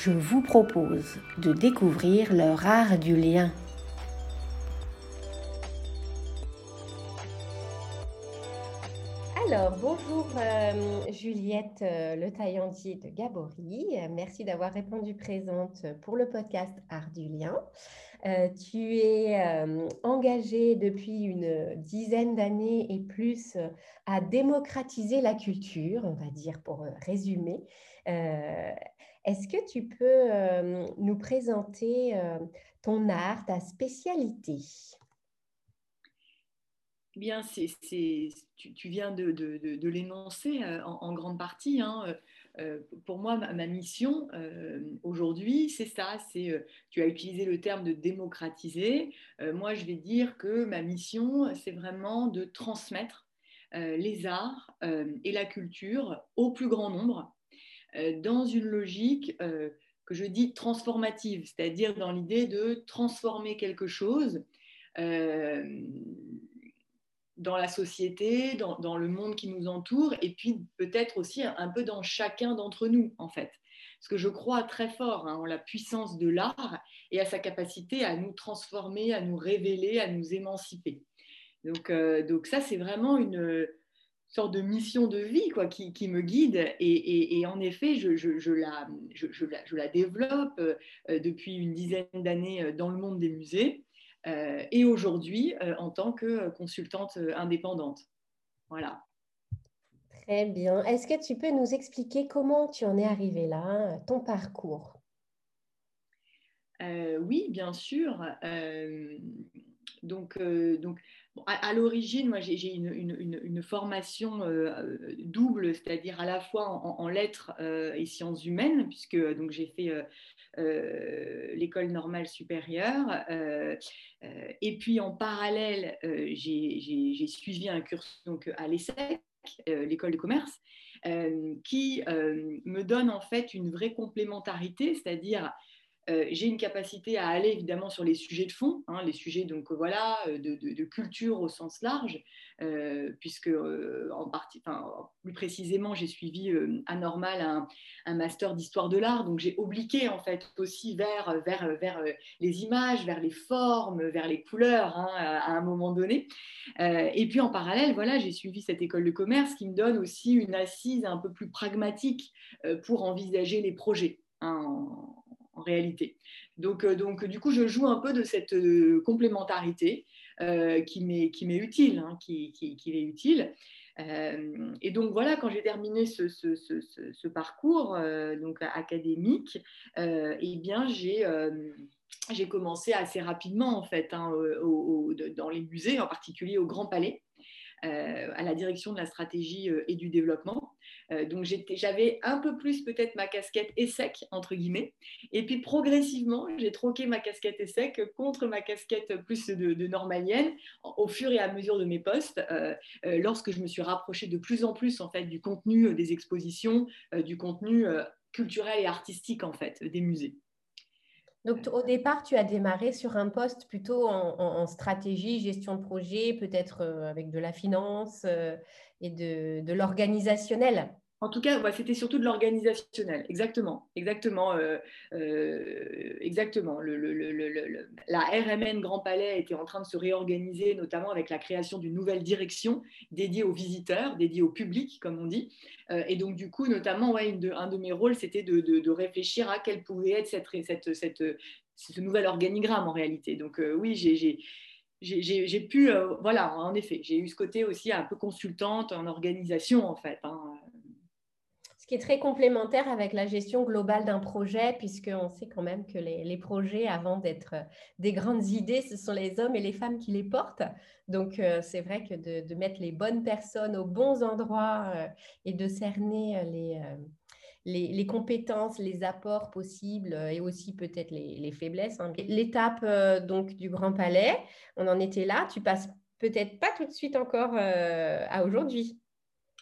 je vous propose de découvrir leur art du lien. Alors, bonjour euh, Juliette euh, Le Taillandier de Gabory. merci d'avoir répondu présente pour le podcast Art du lien. Euh, tu es engagée depuis une dizaine d'années et plus à démocratiser la culture, on va dire pour résumer. Est-ce que tu peux euh, nous présenter euh, ton art, ta spécialité? Bien, c'est, tu, viens de, l'énoncer euh, en, grande partie. Hein. pour moi, ma, mission aujourd'hui, c'est ça. Tu as utilisé le terme de démocratiser. moi, je vais dire que ma mission, c'est vraiment de transmettre les arts et la culture au plus grand nombre dans une logique euh, que je dis transformative, c'est-à-dire dans l'idée de transformer quelque chose euh, dans la société, dans, le monde qui nous entoure, et puis peut-être aussi un, peu dans chacun d'entre nous, en fait. Parce que je crois très fort hein, en la puissance de l'art et à sa capacité à nous transformer, à nous révéler, à nous émanciper. Donc, donc ça, c'est vraiment une, sorte de mission de vie quoi, qui, qui me guide. Et, et, en effet, je, je, je, la, je, la, je, la, développe euh, depuis une dizaine d'années euh, dans le monde des musées euh, et aujourd'hui en tant que consultante indépendante. Voilà. Très bien. Est-ce que tu peux nous expliquer comment tu en es arrivé là, ton parcours? Oui, bien sûr. donc, donc à, l'origine, moi, j'ai une, formation euh, euh, double, c'est-à-dire à la fois en, lettres euh, et sciences humaines, puisque j'ai fait l'école normale supérieure, et puis en parallèle, j'ai suivi un cursus donc à l'ESSEC, l'école de commerce, qui me donne en fait une vraie complémentarité, c'est-à-dire euh, j'ai une capacité à aller évidemment sur les sujets de fond, hein, les sujets donc voilà euh, de, culture au sens large, euh, puisque en partie, plus précisément, j'ai suivi à Normal un, master d'histoire de l'art, donc j'ai obliqué en fait aussi vers, vers, vers les images, vers les formes, vers les couleurs hein, à, un moment donné. et puis en parallèle, voilà, j'ai suivi cette école de commerce qui me donne aussi une assise un peu plus pragmatique pour envisager les projets. Hein, réalité. Donc, euh, donc, du coup, je joue un peu de cette euh, complémentarité euh, qui m'est utile, hein, qui, qui, est utile. et donc voilà, quand j'ai terminé ce, ce, parcours donc académique, eh bien j'ai j'ai commencé assez rapidement en fait hein, dans les musées, en particulier au Grand Palais. Euh, à la direction de la stratégie euh, et du développement. Euh, donc j'avais un peu plus peut-être ma casquette ESSEC, entre guillemets. Et puis progressivement, j'ai troqué ma casquette ESSEC contre ma casquette plus de, normalienne au fur et à mesure de mes postes, lorsque je me suis rapprochée de plus en plus en fait du contenu des expositions, du contenu culturel et artistique en fait des musées. Donc, au départ, tu as démarré sur un poste plutôt en, stratégie, gestion de projet, peut-être avec de la finance et de l'organisationnel. En tout cas, c'était surtout de l'organisationnel, exactement, exactement, euh, euh, exactement. la RMN Grand Palais était en train de se réorganiser, notamment avec la création d'une nouvelle direction dédiée aux visiteurs, dédiée au public, comme on dit. Euh, et donc, du coup, notamment, un de mes rôles, c'était de, réfléchir à quel pouvait être ce nouvel organigramme en réalité. Donc, oui, j'ai j'ai pu, voilà, en effet, j'ai eu ce côté aussi un peu consultante en organisation, en fait. Hein qui est très complémentaire avec la gestion globale d'un projet, puisqu'on sait quand même que les, projets, avant d'être euh, des grandes idées, ce sont les hommes et les femmes qui les portent. Donc, euh, c'est vrai que de, mettre les bonnes personnes aux bons endroits euh, et de cerner les, compétences, les apports possibles et aussi peut-être les, faiblesses. Hein. L'étape donc du Grand Palais, on en était là. Tu passes peut-être pas tout de suite encore à aujourd'hui.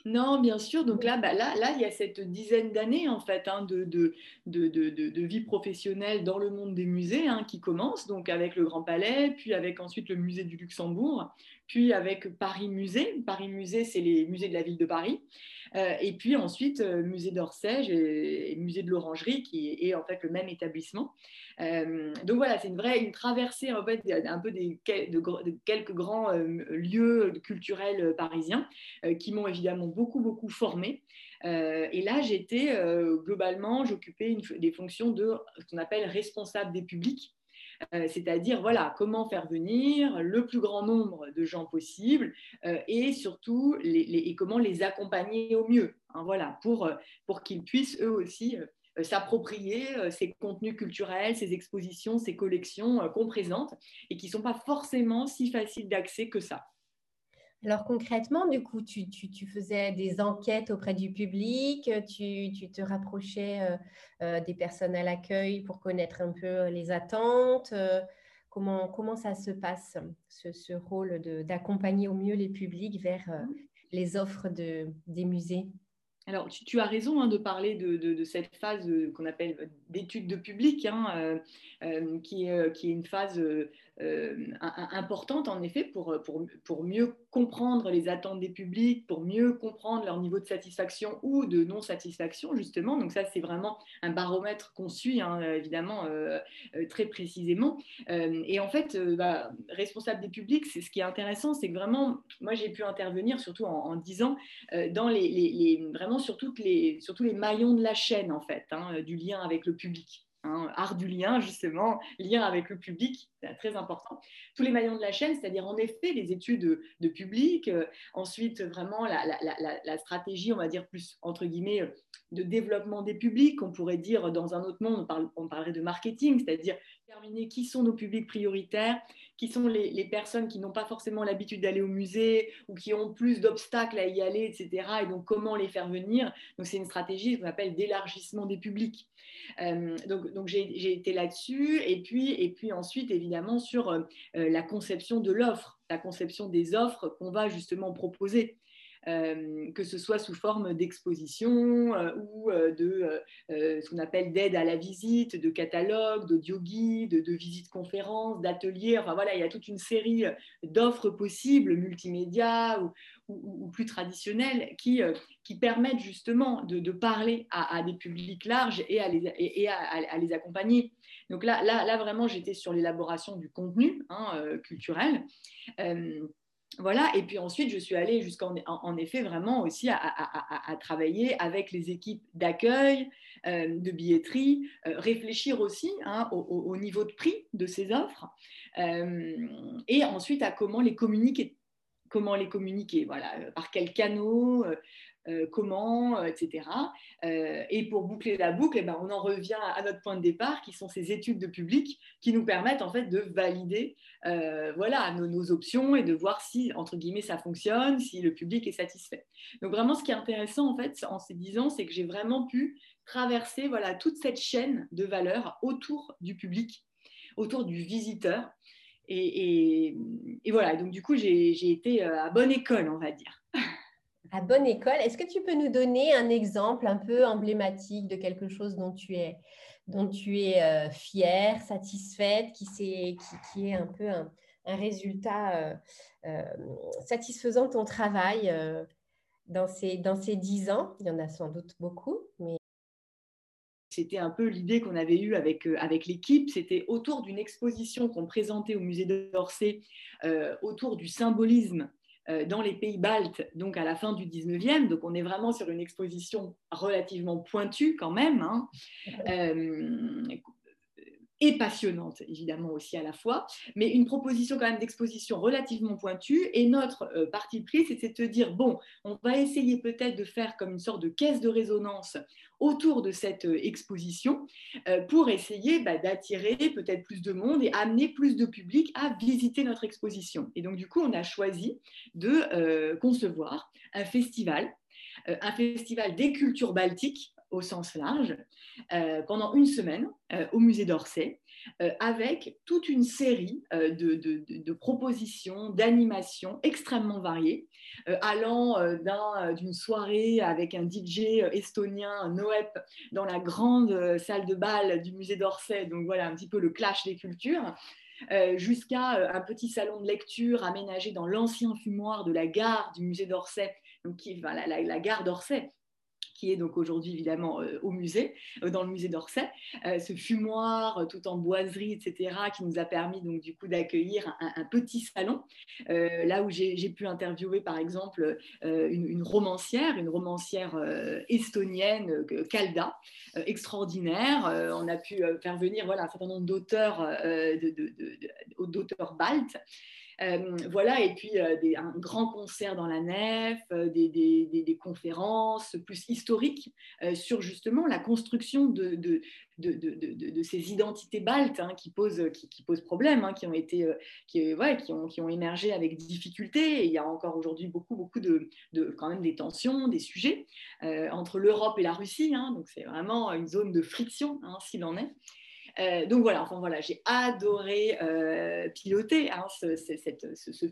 Non, bien sûr. Donc là, bah, là, là, il y a cette dizaine d'années en fait hein, de, de, de, de, vie professionnelle dans le monde des musées hein, qui commence, donc avec le Grand Palais, puis avec ensuite le musée du Luxembourg, puis avec Paris Musée. Paris Musée, c'est les musées de la ville de Paris. Euh, et puis ensuite, euh, musée d'Orsay et, musée de l'Orangerie, qui est, en fait le même établissement. Euh, donc voilà, c'est une vraie une traversée en fait un peu des, de, quelques grands lieux culturels parisiens qui m'ont évidemment beaucoup beaucoup formé. et là, j'étais globalement, j'occupais des fonctions de ce qu'on appelle responsable des publics. Euh, c'est-à-dire voilà comment faire venir le plus grand nombre de gens possible euh, et surtout comment les accompagner au mieux, hein, voilà, euh, pour qu'ils puissent eux aussi s'approprier ces contenus culturels, ces expositions, ces collections qu'on présente et qui ne sont pas forcément si faciles d'accès que ça. Alors concrètement, du coup, tu, faisais des enquêtes auprès du public, tu, te rapprochais euh, euh, des personnes à l'accueil pour connaître un peu les attentes. Euh, comment, comment ça se passe, ce, rôle d'accompagner au mieux les publics vers mmh. les offres de, des musées? Alors, tu, as raison hein, de parler de, cette phase qu'on appelle d'étude de public, hein, qui, est, qui, est, une phase euh, importante en effet pour, pour, pour, mieux comprendre les attentes des publics, pour mieux comprendre leur niveau de satisfaction ou de non-satisfaction justement. Donc ça c'est vraiment un baromètre qu'on suit hein, évidemment euh, euh, très précisément. et en fait, bah, responsable des publics, ce qui est intéressant, c'est que vraiment moi j'ai pu intervenir surtout en, en 10 ans dans les, vraiment sur, les, sur tous les maillons de la chaîne en fait, hein, du lien avec le public. Hein, art du lien, justement, lien avec le public, c'est très important. Tous les maillons de la chaîne, c'est-à-dire en effet les études de, public, euh, ensuite vraiment la, stratégie, on va dire plus entre guillemets, de développement des publics, on pourrait dire dans un autre monde, on, parlerait de marketing, c'est-à-dire déterminer qui sont nos publics prioritaires, qui sont les, personnes qui n'ont pas forcément l'habitude d'aller au musée ou qui ont plus d'obstacles à y aller, etc. Et donc comment les faire venir. Donc c'est une stratégie qu'on appelle d'élargissement des publics. Euh, donc, donc j'ai été là-dessus et puis, et puis ensuite évidemment sur euh, la conception de l'offre, la conception des offres qu'on va justement proposer. Euh, que ce soit sous forme d'exposition euh, ou euh, de ce qu'on appelle d'aide à la visite, de catalogue, d'audio-guide, de visites conférences, d'ateliers. Enfin voilà, il y a toute une série d'offres possibles, multimédia ou, plus traditionnelles, qui, qui permettent justement de, parler à, des publics larges et à les, et à, les accompagner. Donc là, là, là vraiment, j'étais sur l'élaboration du contenu hein, culturel. Voilà, et puis ensuite, je suis allée jusqu'en en, effet vraiment aussi à, travailler avec les équipes d'accueil, euh, de billetterie, euh, réfléchir aussi hein, au, niveau de prix de ces offres, euh, et ensuite à comment les communiquer. Comment les communiquer, voilà, par quels canaux, euh, comment, euh, etc. Euh, et pour boucler la boucle, eh ben, on en revient à notre point de départ, qui sont ces études de public qui nous permettent en fait de valider voilà, nos, options et de voir si, entre guillemets, ça fonctionne, si le public est satisfait. Donc vraiment, ce qui est intéressant en fait en ces dix ans, c'est que j'ai vraiment pu traverser voilà, toute cette chaîne de valeur autour du public, autour du visiteur. Et, voilà, donc du coup, j'ai été à bonne école, on va dire. à bonne école. Est-ce que tu peux nous donner un exemple un peu emblématique de quelque chose dont tu es dont es fière, satisfaite, qui, est, un peu un, résultat satisfaisant de ton travail dans ces, dans ces dix ans? Il y en a sans doute beaucoup, mais c'était un peu l'idée qu'on avait eue avec, euh, avec l'équipe. C'était autour d'une exposition qu'on présentait au musée d'Orsay, euh, autour du symbolisme euh, dans les pays baltes, donc à la fin du 19e. Donc on est vraiment sur une exposition relativement pointue quand même, hein et passionnante, évidemment aussi à la fois, mais une proposition quand même d'exposition relativement pointue. Et notre euh, parti pris, c'était de dire, bon, on va essayer peut-être de faire comme une sorte de caisse de résonance autour de cette euh, exposition euh, pour essayer bah, d'attirer peut-être plus de monde et amener plus de public à visiter notre exposition. Et donc, du coup, on a choisi de concevoir un festival un festival des cultures baltiques au sens large euh, pendant une semaine euh, au musée d'Orsay euh, avec toute une série de, propositions, d'animations extrêmement variées, allant d'une soirée avec un DJ estonien, Noep, dans la grande salle de bal du musée d'Orsay, donc voilà un petit peu le clash des cultures, jusqu'à un petit salon de lecture aménagé dans l'ancien fumoir de la gare du musée d'Orsay, la, la, gare d'Orsay, qui est donc aujourd'hui évidemment euh, au musée, euh, dans le musée d'Orsay, euh, ce fumoir tout en boiserie, etc., qui nous a permis donc du coup d'accueillir un, petit salon, là où j'ai pu interviewer par exemple une, romancière, une romancière estonienne, Kalda, extraordinaire. on a pu faire venir voilà, un certain nombre d'auteurs d'auteurs baltes. Euh, voilà, et puis euh, un grand concert dans la nef, euh, des, conférences plus historiques sur justement la construction de, ces identités baltes hein, qui, posent, qui, posent problème, hein, qui, ont été, qui, qui, ont, qui émergé avec difficulté. Il y a encore aujourd'hui beaucoup, beaucoup de, quand même des tensions, des sujets entre l'Europe et la Russie. Hein. donc c'est vraiment une zone de friction, s'il en est. Euh, donc voilà, enfin voilà, j'ai adoré euh, piloter hein, ce,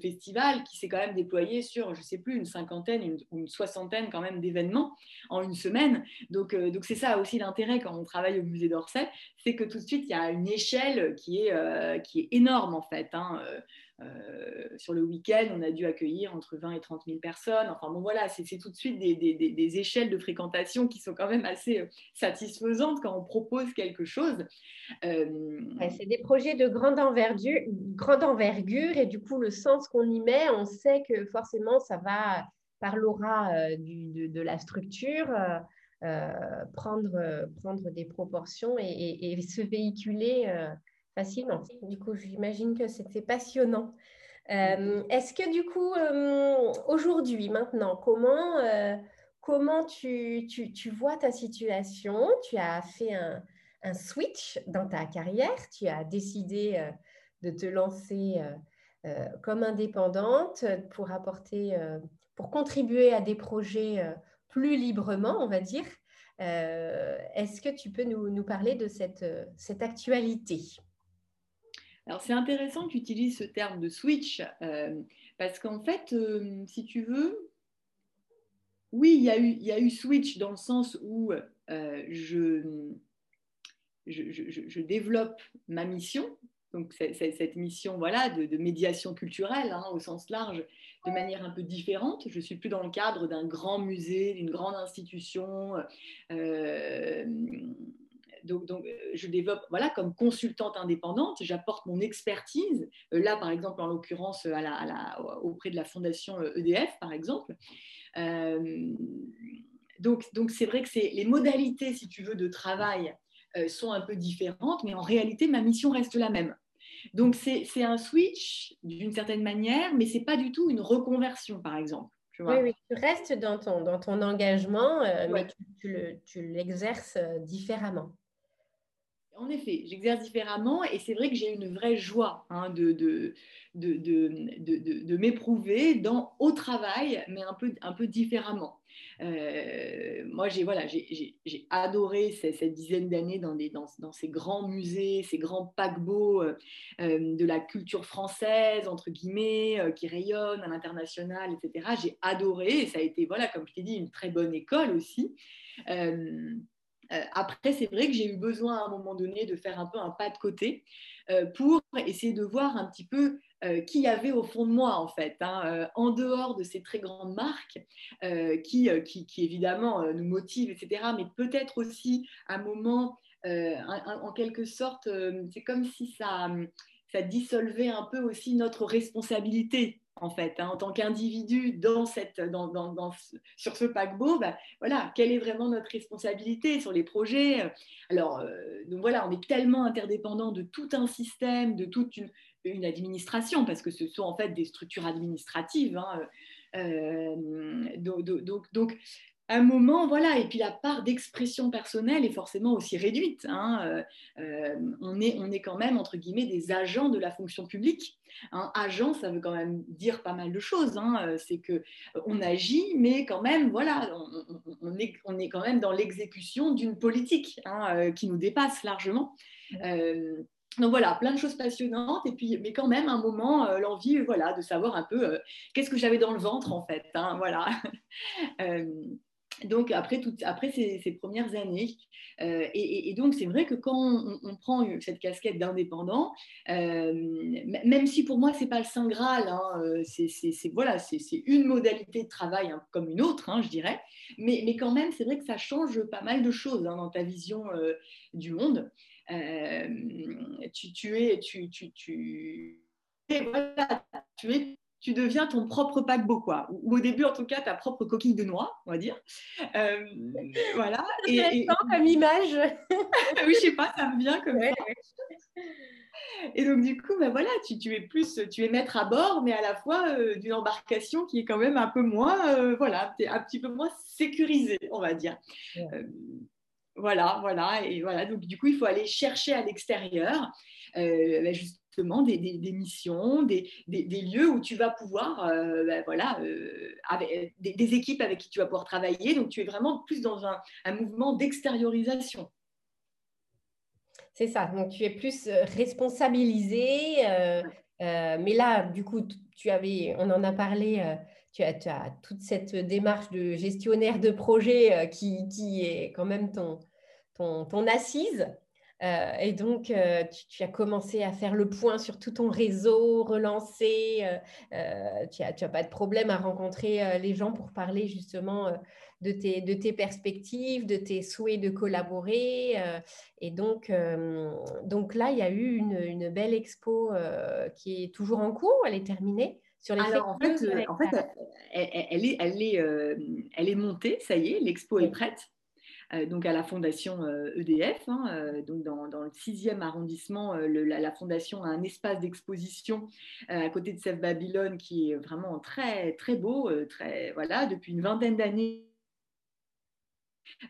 festival qui s'est quand même déployé sur, je sais plus, une cinquantaine ou une, soixantaine quand même d'événements en une semaine. Donc euh, c'est ça aussi l'intérêt quand on travaille au musée d'Orsay, c'est que tout de suite il y a une échelle qui est qui est énorme en fait. Hein, sur le week-end, on a dû accueillir entre 20 et 30 000 personnes. Enfin bon, voilà, c'est tout de suite des, échelles de fréquentation qui sont quand même assez euh, satisfaisantes quand on propose quelque chose. Euh, c'est des projets de grande envergure, et du coup, le sens qu'on y met, on sait que forcément, ça va par l'aura de, la structure. prendre des proportions et, se véhiculer facilement. Du coup, j'imagine que c'était passionnant. Euh, est-ce que du coup, euh, aujourd'hui, maintenant, comment, euh, comment tu, tu, vois ta situation? Tu as fait un, un, switch dans ta carrière, tu as décidé de te lancer comme indépendante pour apporter, pour contribuer à des projets plus librement, on va dire. Est-ce que tu peux nous, nous parler de cette, cette actualité? Alors c'est intéressant que tu utilises ce terme de switch euh, parce qu'en fait, euh, si tu veux, oui, il y, a eu, il y, a eu, switch dans le sens où euh, je, je, développe ma mission, donc cette mission voilà, de, médiation culturelle hein, au sens large, de manière un peu différente. Je ne suis plus dans le cadre d'un grand musée, d'une grande institution donc, euh, je développe voilà, comme consultante indépendante, j'apporte mon expertise, euh, là par exemple en l'occurrence auprès de la fondation EDF euh, e par exemple. donc, donc c'est vrai que c'est les modalités, si tu veux, de travail sont un peu différentes, mais en réalité, ma mission reste la même. Donc c'est un switch d'une certaine manière, mais c'est pas du tout une reconversion, par exemple. Tu oui, oui, tu restes dans ton, dans ton engagement, mais tu l'exerces différemment. En effet, j'exerce différemment et c'est vrai que j'ai une vraie joie hein, de, de, de, de m'éprouver au travail, mais un peu, un peu différemment. Euh, moi, j'ai voilà, j'ai adoré cette, dizaine d'années dans, dans, dans, ces grands musées, ces grands paquebots euh, euh, de la culture française, entre guillemets, qui rayonnent à l'international, etc. J'ai adoré et ça a été, voilà, comme je t'ai dit, une très bonne école aussi. Après, c'est vrai que j'ai eu besoin à un moment donné de faire un peu un pas de côté pour essayer de voir un petit peu qui y avait au fond de moi, en fait, hein, en dehors de ces très grandes marques qui, évidemment, nous motivent, etc., mais peut-être aussi un moment, en quelque sorte, c'est comme si ça dissolvait un peu aussi notre responsabilité en fait, hein, en tant qu'individu dans cette, sur ce paquebot, bah, voilà, quelle est vraiment notre responsabilité sur les projets? Alors, euh, voilà, on est tellement interdépendant de tout un système, de toute une, administration, parce que ce sont en fait des structures administratives. Hein, euh, donc, un moment, voilà, et puis la part d'expression personnelle est forcément aussi réduite. Hein. Euh, euh, on, est, on est quand même, entre guillemets, des agents de la fonction publique. Un agent, ça veut quand même dire pas mal de choses. Hein. Euh, c'est que on agit, mais quand même, voilà, on, est, on est quand même dans l'exécution d'une politique hein, qui nous dépasse largement. donc voilà, plein de choses passionnantes, et puis, mais quand même, un moment, l'envie, voilà, de savoir un peu qu'est-ce que j'avais dans le ventre, en fait. voilà donc après, après ces, premières années. Euh, et, donc c'est vrai que quand on, prend cette casquette d'indépendant, euh, même si pour moi c'est pas le saint graal, hein, euh, c'est voilà, c'est une modalité de travail hein, comme une autre, hein, je dirais. Mais, mais, quand même, c'est vrai que ça change pas mal de choses dans ta vision du monde. Tu es tu deviens ton propre paquebot, quoi. Ou, au début, en tout cas, ta propre coquille de noix, on va dire. Euh, voilà. C'est et, comme image. oui, je sais pas, ça me vient comme ça. Et donc, du coup, ben voilà, tu, tu, es plus, tu es maître à bord, mais à la fois euh, d'une embarcation qui est quand même un peu moins, euh, voilà, un petit peu moins sécurisée, on va dire. voilà, voilà. Et voilà, donc du coup, il faut aller chercher à l'extérieur. Ben, des, missions, des, lieux où tu vas pouvoir, euh, ben voilà, euh, des, équipes avec qui tu vas pouvoir travailler. Donc, tu es vraiment plus dans un, mouvement d'extériorisation. C'est ça. Donc, tu es plus euh, responsabilisé. mais là, du coup, tu avais, on en a parlé. Tu as, toute cette démarche de gestionnaire de projet qui, est quand même ton assise. Euh, et donc, euh, tu, as commencé à faire le point sur tout ton réseau, relancer. Euh, tu n'as tu as pas de problème à rencontrer les gens pour parler justement de, tes, de tes perspectives, de tes souhaits de collaborer. et donc, donc là, il y a eu une, une belle expo qui est toujours en cours, elle est terminée. Sur les Alors, en fait, en fait elle, elle, est, elle, est, elle est montée, ça y est, l'expo est prête. Euh, donc à la fondation EDF. Euh, e hein, euh, donc dans, le 6e arrondissement, la, fondation a un espace d'exposition à côté de Sèvres Babylone qui est vraiment très très beau, très voilà depuis une vingtaine d'années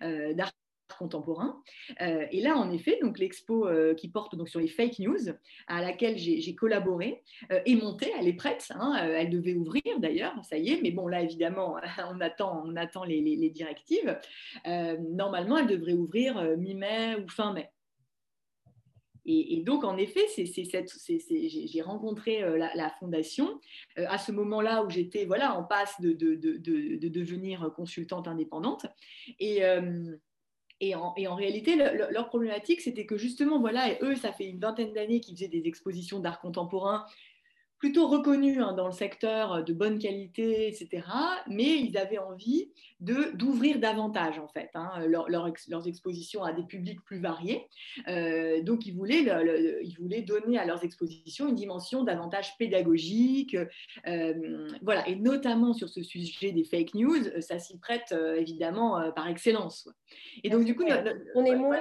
d'art contemporain. Euh, et là, en effet, donc l'expo euh, qui porte donc sur les fake news, à laquelle j'ai collaboré, euh, est montée, elle est prête. Hein, elle devait ouvrir d'ailleurs, ça y est. Mais bon, là, évidemment, on attend, on attend les, directives. normalement, elle devrait ouvrir mi-mai ou fin mai. Et, donc, en effet, j'ai rencontré la, fondation à ce moment-là où j'étais voilà, en passe de, de, de, devenir consultante indépendante. Et, et en, réalité, leur problématique, c'était que justement, voilà, eux, ça fait une vingtaine d'années qu'ils faisaient des expositions d'art contemporain plutôt reconnus hein, dans le secteur euh, de bonne qualité, etc. Mais ils avaient envie d'ouvrir davantage, en fait, hein, leurs expositions à des publics plus variés. Euh, donc, ils voulaient, ils voulaient donner à leurs expositions une dimension davantage pédagogique. Euh, voilà, et notamment sur ce sujet des fake news, ça s'y prête évidemment par excellence. Et donc, du coup, on est moins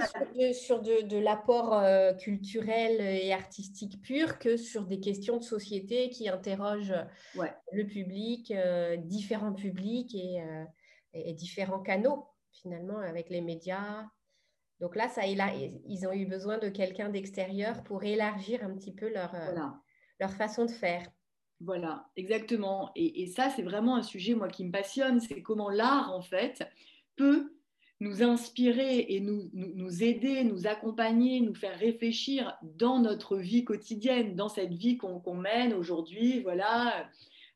sur de, de l'apport culturel et artistique pur que sur des questions de société qui interroge euh, le public, euh, différents publics euh, et, différents canaux finalement avec les médias. Donc là, ça, ils ont eu besoin de quelqu'un d'extérieur pour élargir un petit peu leur, leur façon de faire. Voilà, exactement. Et, et ça, c'est vraiment un sujet, moi, qui me passionne, c'est comment l'art, en fait, peut nous inspirer et nous, nous, aider, nous accompagner, nous faire réfléchir dans notre vie quotidienne, dans cette vie qu'on mène aujourd'hui, voilà,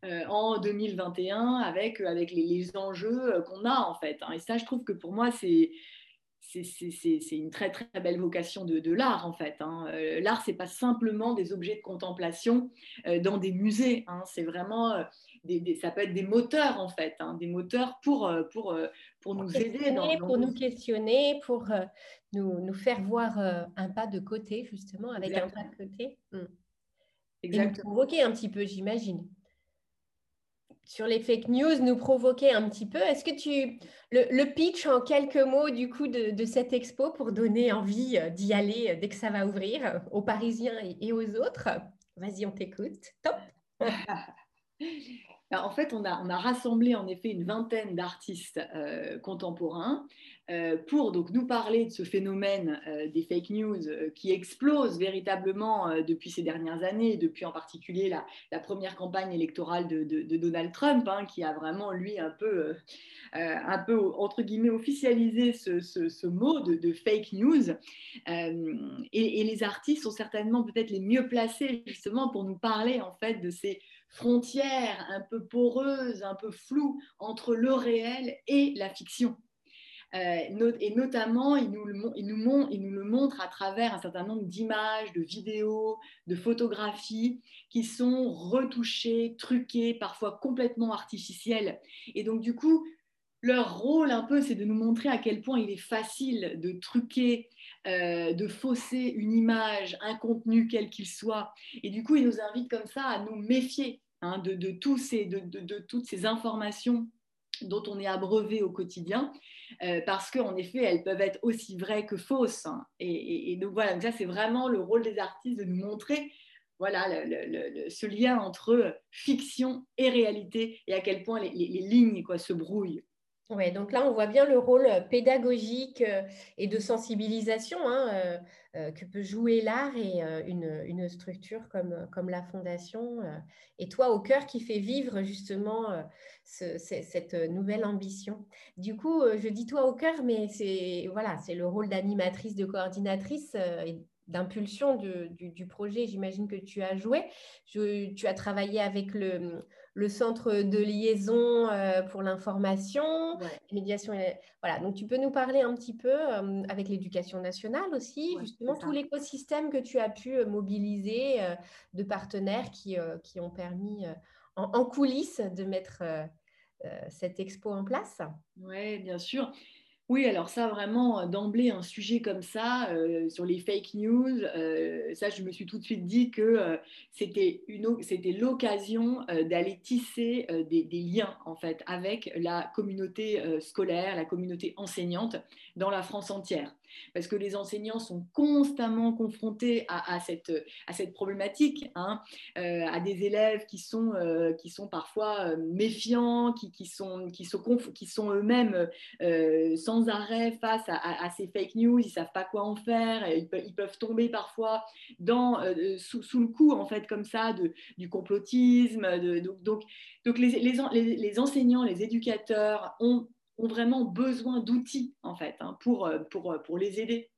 euh, en 2021, avec, avec les, enjeux qu'on a en fait. Hein. Et ça, je trouve que pour moi, c'est c'est une très très belle vocation de, l'art en fait. Hein. Euh, l'art, c'est pas simplement des objets de contemplation euh, dans des musées. Hein. C'est vraiment euh, des, ça peut être des moteurs en fait, hein. des moteurs pour pour pour, nous aider, pour nous questionner, pour nous, nous, faire voir un pas de côté justement avec un pas de côté. Exactement. Et nous provoquer un petit peu, j'imagine sur les fake news nous provoquer un petit peu. Est-ce que tu le, pitch en quelques mots du coup de, cette expo pour donner envie euh, d'y aller euh, dès que ça va ouvrir euh, aux Parisiens et, aux autres? Vas-y, on t'écoute. Top. en fait, on a, rassemblé en effet une vingtaine d'artistes contemporains euh, pour donc nous parler de ce phénomène euh, des fake news euh, qui explose véritablement depuis ces dernières années, depuis en particulier la, première campagne électorale de, Donald Trump, hein, qui a vraiment lui un peu, un peu entre guillemets officialisé ce, mot de, fake news. Et, et, les artistes sont certainement peut-être les mieux placés justement pour nous parler en fait de ces frontières un peu poreuses, un peu floues entre le réel et la fiction. Euh, et notamment, il nous, le, il, nous nous, le, montre à travers un certain nombre d'images, de vidéos, de photographies qui sont retouchées, truquées, parfois complètement artificielles. Et donc, du coup, leur rôle un peu, c'est de nous montrer à quel point il est facile de truquer, euh, de fausser une image, un contenu quel qu'il soit. Et du coup, ils nous invitent comme ça à nous méfier hein, de, tous ces, de, toutes ces informations dont on est abreuvé au quotidien, euh, parce qu'en effet, elles peuvent être aussi vraies que fausses. Et, donc voilà, ça c'est vraiment le rôle des artistes de nous montrer voilà, ce lien entre fiction et réalité et à quel point les, lignes quoi, se brouillent. Donc là, on voit bien le rôle pédagogique euh, et de sensibilisation hein, euh, que peut jouer l'art et une, structure comme, la Fondation. Et toi, au cœur, qui fait vivre justement cette nouvelle ambition. Du coup, euh, je dis toi au cœur, mais c'est voilà, le rôle d'animatrice, de coordinatrice euh, d'impulsion du, projet, j'imagine que tu as joué. tu as travaillé avec le, le centre de liaison euh, pour l'information, médiation. Voilà, donc tu peux nous parler un petit peu avec l'éducation nationale aussi, justement tout l'écosystème que tu as pu mobiliser de partenaires qui, qui ont permis en, coulisses de mettre euh, euh, cette expo en place Oui, bien sûr. Oui, alors ça, vraiment, d'emblée, un sujet comme ça, euh, sur les fake news, ça, je me suis tout de suite dit que c'était l'occasion d'aller tisser des, liens, en fait, avec la communauté scolaire, la communauté enseignante dans la France entière parce que les enseignants sont constamment confrontés à, cette, problématique, hein, euh, à des élèves qui sont, euh, qui sont parfois euh, méfiants, qui, sont, qui sont, eux-mêmes sans arrêt face à, ces fake news, ils ne savent pas quoi en faire, ils, peuvent, tomber parfois dans, sous, le coup, en fait, comme ça, du complotisme. Donc, donc, les, les, les enseignants, les éducateurs ont ont vraiment besoin d'outils en fait hein, pour, euh, pour, euh, pour les aider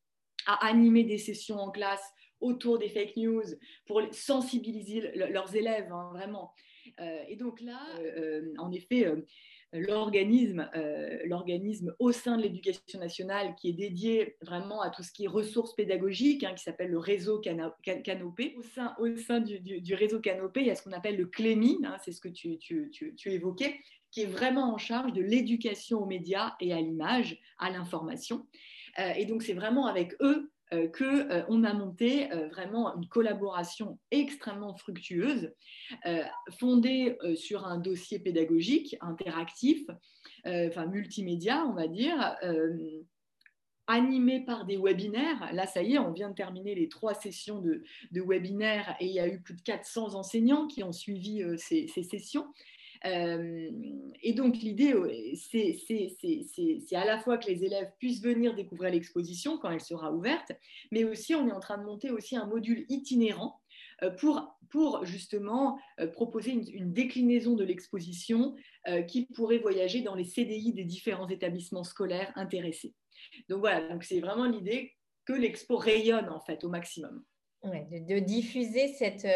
à animer des sessions en classe autour des fake news, pour sensibiliser leurs élèves, hein, vraiment. Euh, et donc là, en effet, l'organisme, au sein de l'éducation nationale qui est dédié vraiment à tout ce qui est ressources pédagogiques, hein, qui s'appelle le réseau Canopé. Au sein, au sein du, du, réseau Canopé, il y a ce qu'on appelle le CLEMI, c'est ce que tu, tu, tu, tu évoquais, qui est vraiment en charge de l'éducation aux médias et à l'image, à l'information. Euh, et donc, c'est vraiment avec eux euh, qu'on euh, a monté vraiment une collaboration extrêmement fructueuse, fondée sur un dossier pédagogique interactif, enfin multimédia, on va dire animé par des webinaires. Là, ça y est, on vient de terminer les trois sessions de, webinaires et il y a eu plus de 400 enseignants qui ont suivi ces, sessions. Euh, et donc l'idée, c'est à la fois que les élèves puissent venir découvrir l'exposition quand elle sera ouverte, mais aussi on est en train de monter aussi un module itinérant euh, pour, pour justement euh, proposer une, déclinaison de l'exposition qui pourrait voyager dans les CDI des différents établissements scolaires intéressés. Donc voilà, donc c'est vraiment l'idée que l'expo rayonne en fait au maximum. Ouais, de, diffuser cette,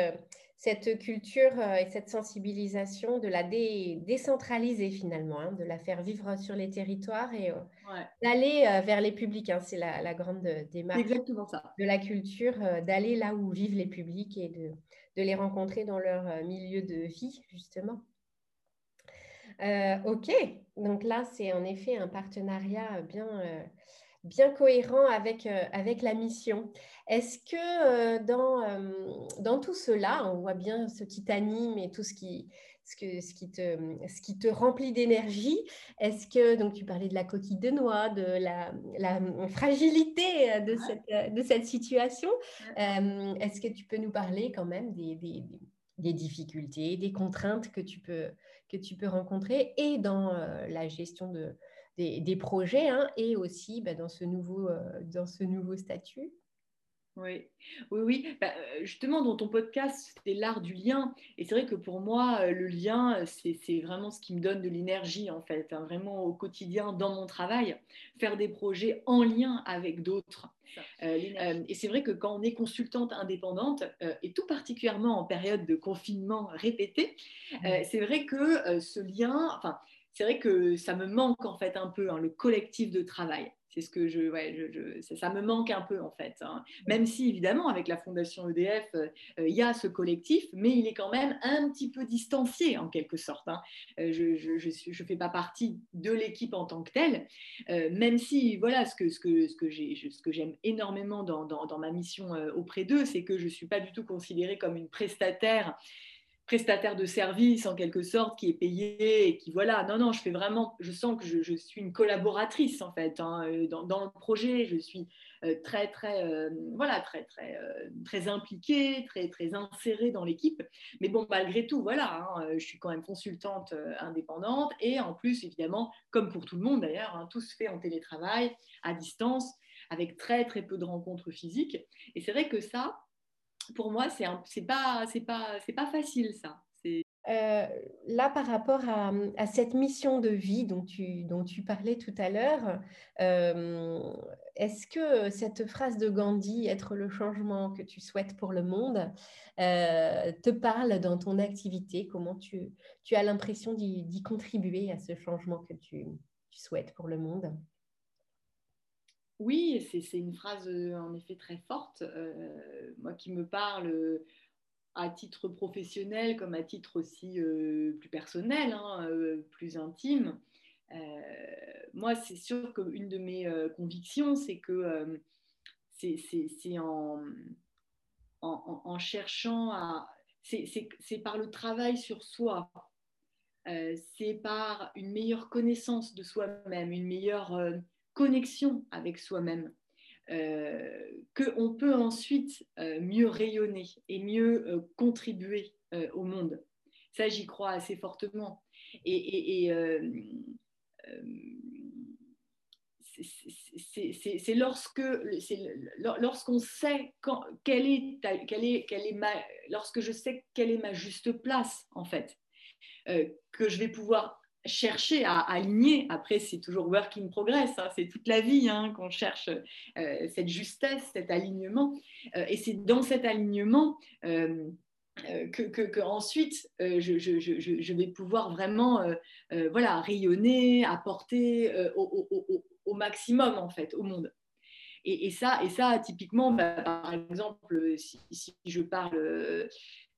cette culture et cette sensibilisation de la décentraliser finalement, hein, de la faire vivre sur les territoires et d'aller vers les publics. Hein. c'est la, grande démarche Exactement ça. de la culture, d'aller là où vivent les publics et de, de les rencontrer dans leur milieu de vie, justement. ok, donc là, c'est en effet un partenariat bien, bien cohérent avec, euh, avec la mission. Est-ce que euh, dans, euh, dans tout cela, on voit bien ce qui t'anime et tout ce qui, ce, que, ce, qui te, ce qui te remplit d'énergie, est-ce que, donc tu parlais de la coquille de noix, de la, la fragilité de, cette, de cette situation, est-ce que tu peux nous parler quand même des, des, des difficultés, des contraintes que tu peux, que tu peux rencontrer et dans la gestion de, des, projets hein, et aussi bah, dans, ce nouveau, euh, dans ce nouveau statut. Oui, oui, oui. Bah, euh, justement, dans ton podcast, c'était l'art du lien. Et c'est vrai que pour moi, euh, le lien, c'est vraiment ce qui me donne de l'énergie, en fait, hein, vraiment au quotidien, dans mon travail, faire des projets en lien avec d'autres. et c'est vrai que quand on est consultante indépendante, et tout particulièrement en période de confinement répété, mmh. c'est vrai que ce lien, enfin, c'est vrai que ça me manque en fait un peu, hein, le collectif de travail. C'est ce que je, ça, me manque un peu en fait. Hein. Même si évidemment avec la fondation EDF, euh, euh, il y a ce collectif, mais il est quand même un petit peu distancié en quelque sorte. Hein. Euh, je ne fais pas partie de l'équipe en tant que telle, même si voilà ce que, ce que, ce que j'aime énormément dans, dans, dans, ma mission auprès d'eux, c'est que je suis pas du tout considérée comme une prestataire prestataire de service en quelque sorte qui est payé et qui voilà. Non non je fais vraiment je sens que je, suis une collaboratrice en fait hein, euh, dans, le projet. Je suis euh, très très euh, voilà très très très impliquée très très insérée dans l'équipe. Mais bon malgré tout voilà hein, je suis quand même consultante indépendante. Et en plus évidemment comme pour tout le monde d'ailleurs hein, tout se fait en télétravail à distance avec très très peu de rencontres physiques. Et c'est vrai que ça pour moi, c'est pas, pas, pas facile ça. Euh, là, par rapport à, à, cette mission de vie dont tu, dont tu parlais tout à l'heure, euh, est-ce que cette phrase de Gandhi, être le changement que tu souhaites pour le monde, euh, te parle dans ton activité? Comment tu, tu as l'impression d'y contribuer à ce changement que tu, tu souhaites pour le monde? Oui, c'est une phrase euh, en effet très forte, euh, moi qui me parle euh, à titre professionnel comme à titre aussi plus personnel, hein, plus intime. moi, c'est sûr qu'une de mes convictions, c'est que c'est en, en, cherchant à... C'est par le travail sur soi, c'est par une meilleure connaissance de soi-même, une meilleure connexion avec soi-même, euh, qu'on peut ensuite euh, mieux rayonner et mieux euh, contribuer au monde. Ça, j'y crois assez fortement. Et, c'est lorsque lorsqu'on sait quelle est, quelle est, quelle est lorsque je sais quelle est ma juste place en fait que je vais pouvoir chercher à aligner. Après, c'est toujours work in progress, hein. c'est toute la vie hein, qu'on cherche euh, cette justesse, cet alignement. Euh, et c'est dans cet alignement euh, que, ensuite je, vais pouvoir vraiment voilà, rayonner, apporter au, maximum en fait au monde. Et, ça, et ça, typiquement, bah, par exemple, si je parle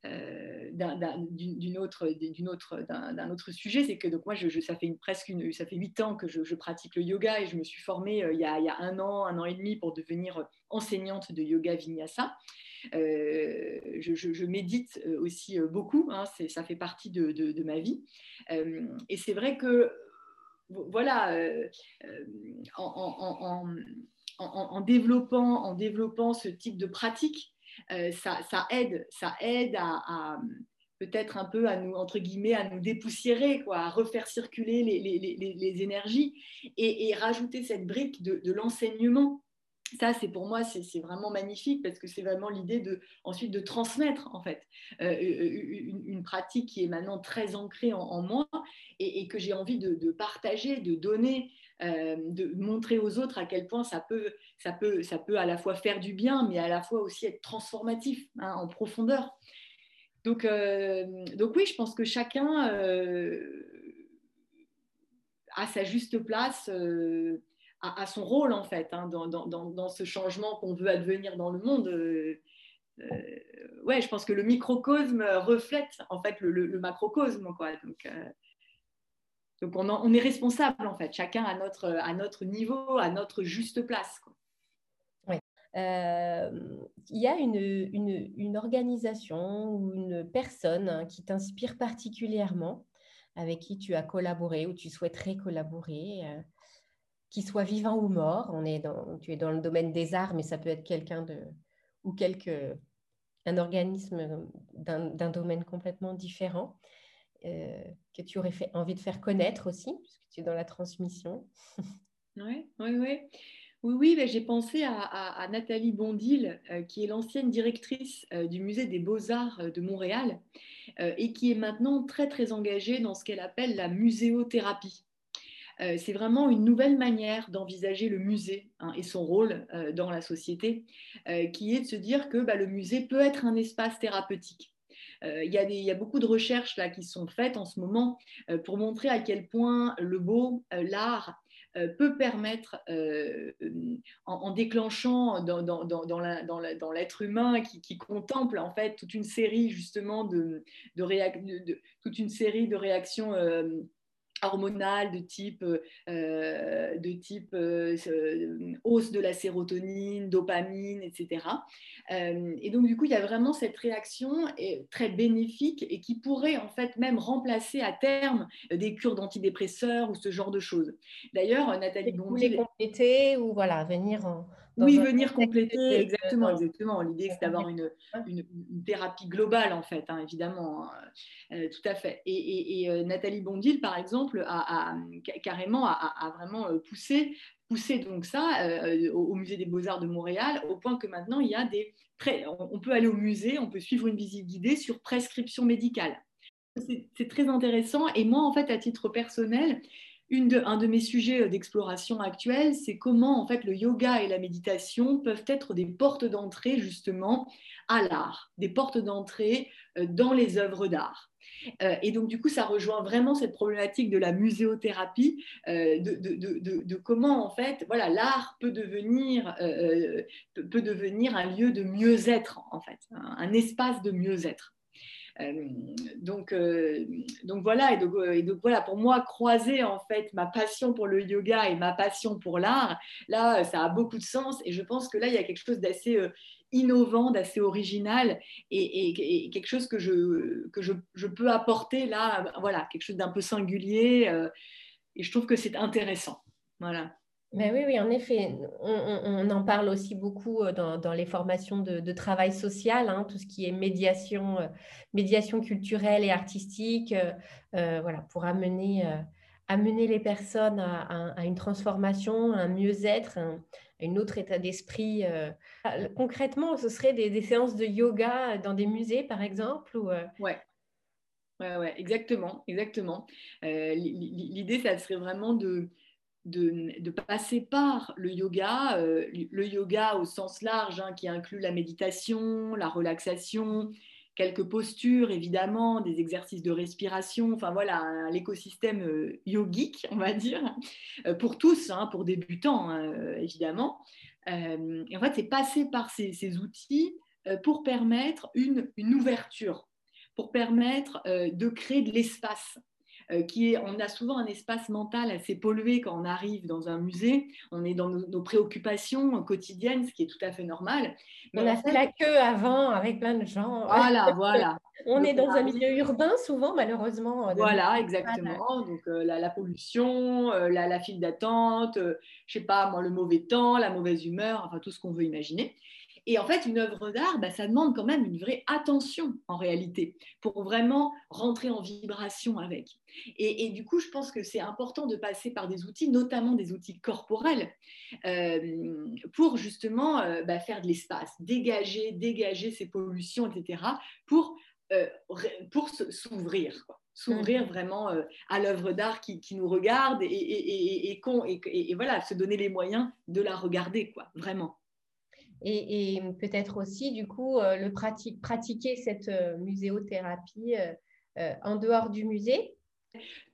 euh, autre, autre, d'un autre sujet, c'est que donc moi, ça fait presque une, ça fait huit ans que je, pratique le yoga et je me suis formée euh, il, y a, il, y a, un an, un an et demi pour devenir enseignante de yoga vinyasa. Euh, je, médite aussi beaucoup, hein, ça fait partie de, ma vie. et c'est vrai que, voilà, en, développant, en développant ce type de pratique, euh, ça, aide, à, peut-être un peu à nous, entre guillemets, à nous dépoussiérer, à refaire circuler les, énergies et, rajouter cette brique de, l'enseignement. Ça, c'est pour moi, c'est vraiment magnifique parce que c'est vraiment l'idée de ensuite de transmettre en fait euh, une, pratique qui est maintenant très ancrée en, moi et, que j'ai envie de, partager, de donner euh, de montrer aux autres à quel point ça peut, ça, peut, ça peut à la fois faire du bien, mais à la fois aussi être transformatif hein, en profondeur. donc, donc oui, je pense que chacun a sa juste place à, son rôle en fait hein, dans, dans, dans, ce changement qu'on veut advenir dans le monde. Euh, euh, ouais, je pense que le microcosme reflète en fait le, macrocosme quoi. Donc, euh, donc on, on, est responsable en fait, chacun à notre, à notre niveau, à notre juste place. Quoi. il y a une, une, organisation ou une personne hein, qui t'inspire particulièrement, avec qui tu as collaboré ou tu souhaiterais collaborer qu'il soit vivant ou mort. On est tu es dans le domaine des arts, mais ça peut être quelqu'un de ou quelque un organisme d'un domaine complètement différent euh, que tu aurais fait, envie de faire connaître aussi, puisque tu es dans la transmission. Oui, oui, oui. Oui, oui j'ai pensé à, Nathalie Bondil, euh, qui est l'ancienne directrice euh, du musée des beaux-arts de Montréal et qui est maintenant très, très engagée dans ce qu'elle appelle la muséothérapie. Euh, c'est vraiment une nouvelle manière d'envisager le musée hein, et son rôle euh, dans la société, euh, qui est de se dire que bah, le musée peut être un espace thérapeutique. Il y, a beaucoup de recherches là, qui sont faites en ce moment pour montrer à quel point le beau, l'art, peut permettre, en, déclenchant dans, l'être humain qui, contemple en fait toute une série justement de, toute une série de réactions hormonales de type, euh, de type euh, hausse de la sérotonine, dopamine, etc. Euh, et donc, du coup, il y a vraiment cette réaction très bénéfique et qui pourrait en fait même remplacer à terme des cures d'antidépresseurs ou ce genre de choses. D'ailleurs, Nathalie Bondy... compléter ou voilà, venir en oui, venir compléter, exactement, exactement. L'idée, c'est d'avoir une, une, thérapie globale, en fait, hein, évidemment, hein, euh, tout à fait. Et, euh, Nathalie Bondil, par exemple, a, carrément a, vraiment euh, poussé, donc ça au, Musée des Beaux-Arts de Montréal, au point que maintenant, il y a des on peut aller au musée, on peut suivre une visite guidée sur prescription médicale. C'est très intéressant. Et moi, en fait, à titre personnel, un de mes sujets euh, d'exploration actuelle, c'est comment en fait le yoga et la méditation peuvent être des portes d'entrée justement à l'art, des portes d'entrée euh, dans les œuvres d'art. Euh, et donc, du coup, ça rejoint vraiment cette problématique de la muséothérapie, de, comment, en fait, voilà, l'art peut devenir, peut devenir un lieu de mieux-être, en fait, un espace de mieux-être. Euh, donc, euh, donc voilà, donc, et donc, voilà, pour moi, croiser en fait ma passion pour le yoga et ma passion pour l'art, là, ça a beaucoup de sens. Et je pense que là, il y a quelque chose d'assez euh, innovant, d'assez original et, quelque chose que, je, que je, peux apporter là, voilà, quelque chose d'un peu singulier. et je trouve que c'est intéressant. Voilà oui, oui, en effet, on, en parle aussi beaucoup euh, dans, les formations de, travail social, hein, tout ce qui est médiation, euh, médiation culturelle et artistique, euh, voilà, pour amener, amener les personnes à, une transformation, à un mieux-être, à un autre état d'esprit. concrètement, ce serait des, séances de yoga dans des musées, par exemple ou, Ouais. Ouais, ouais, exactement, exactement. L'idée, ça serait vraiment de, de, passer par le yoga, euh, le yoga au sens large, hein, qui inclut la méditation, la relaxation, quelques postures évidemment, des exercices de respiration, enfin voilà, l'écosystème euh, yogique, on va dire, euh, pour tous, hein, pour débutants hein, évidemment. en fait, c'est passer par ces, outils pour permettre une, ouverture, pour permettre de créer de l'espace qui est, on a souvent un espace mental assez pollué quand on arrive dans un musée. On est dans nos, préoccupations quotidiennes, ce qui est tout à fait normal. on a fait la queue avant avec plein de gens. Voilà, voilà. on est dans un milieu urbain souvent, malheureusement. Voilà, exactement. Donc euh, la, pollution, euh, la, la, file d'attente, je sais pas moi, le mauvais temps, la mauvaise humeur, enfin tout ce qu'on veut imaginer. Et en fait, une œuvre d'art, bah, ça demande quand même une vraie attention en réalité pour vraiment rentrer en vibration avec. Et, du coup, je pense que c'est important de passer par des outils, notamment des outils corporels, euh, pour justement euh, bah, faire de l'espace, dégager, dégager ces pollutions, etc., pour, euh, pour s'ouvrir s'ouvrir mmh. vraiment à l'œuvre d'art qui, nous regarde et, et, et, et, voilà, se donner les moyens de la regarder, quoi, vraiment. Et, peut-être aussi, du coup, le pratiquer cette muséothérapie en dehors du musée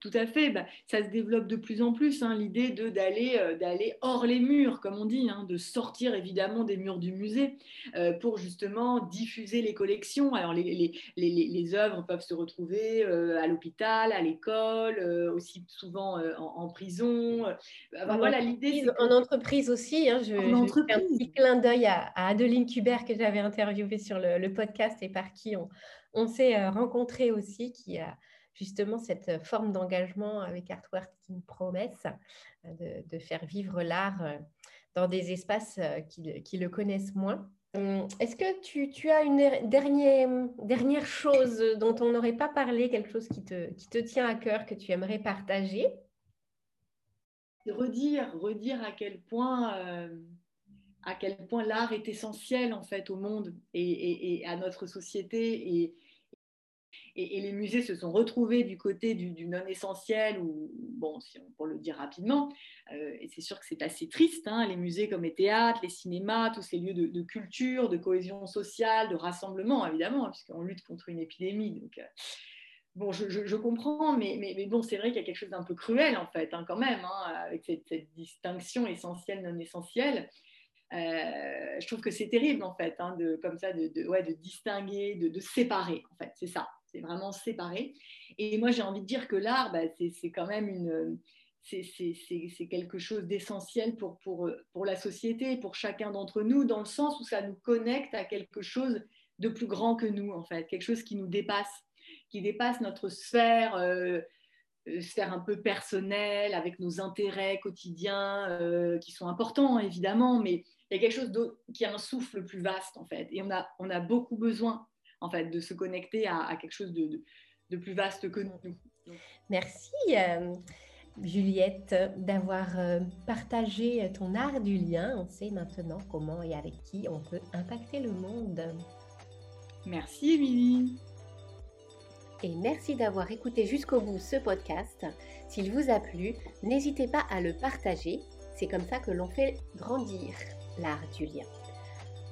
tout à fait, bah, ça se développe de plus en plus, hein, l'idée de, d'aller, euh, d'aller hors les murs, comme on dit, hein, de sortir évidemment des murs du musée euh, pour justement diffuser les collections. Alors les, les, les, les œuvres peuvent se retrouver euh, à l'hôpital, à l'école, aussi souvent en, prison. voilà, l'idée, En entreprise aussi, hein, je, en fais un petit clin d'œil à, Adeline Kubert que j'avais interviewée sur le, le, podcast et par qui on, on s'est rencontré aussi, qui a justement cette euh, forme d'engagement avec Artwork qui nous promesse euh, de, faire vivre l'art euh, dans des espaces qui, le connaissent moins. Hum, est-ce que tu, as une dernière, dernière chose dont on n'aurait pas parlé, quelque chose qui te, qui te tient à cœur, que tu aimerais partager? Redire, redire à quel point... point l'art est essentiel en fait au monde et, et à notre société et, et, les musées se sont retrouvés du côté du, non essentiel, ou bon, si on, pour le dire rapidement, euh, et c'est sûr que c'est assez triste, hein, les musées comme les théâtres, les cinémas, tous ces lieux de, culture, de cohésion sociale, de rassemblement, évidemment, hein, puisqu'on lutte contre une épidémie. Donc, euh, bon, je, comprends, mais, mais, bon, c'est vrai qu'il y a quelque chose d'un peu cruel, en fait, hein, quand même, avec cette, distinction essentielle-non essentielle. Euh, je trouve que c'est terrible en fait, de, comme ça, de, ouais, de distinguer, de, de séparer en fait, c'est ça c'est vraiment séparé. Et moi, j'ai envie de dire que l'art, bah, c'est quand même une, c'est quelque chose d'essentiel pour, pour, pour la société, pour chacun d'entre nous, dans le sens où ça nous connecte à quelque chose de plus grand que nous, en fait, quelque chose qui nous dépasse, qui dépasse notre sphère, euh, euh, sphère un peu personnelle, avec nos intérêts quotidiens, euh, qui sont importants, évidemment, mais il y a quelque chose qui a un souffle plus vaste, en fait. Et on a, on a beaucoup besoin en fait, de se connecter à, quelque chose de, plus vaste que nous. Merci. Euh, Juliette, d'avoir euh, partagé ton art du lien. On sait maintenant comment et avec qui on peut impacter le monde. Merci, Émilie. Et merci d'avoir écouté jusqu'au bout ce podcast. S'il vous a plu, n'hésitez pas à le partager. C'est comme ça que l'on fait grandir l'art du lien.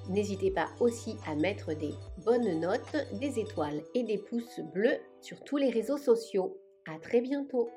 N'hésitez pas aussi à mettre des bonnes notes, des étoiles et des pouces bleus sur tous les réseaux sociaux. À très bientôt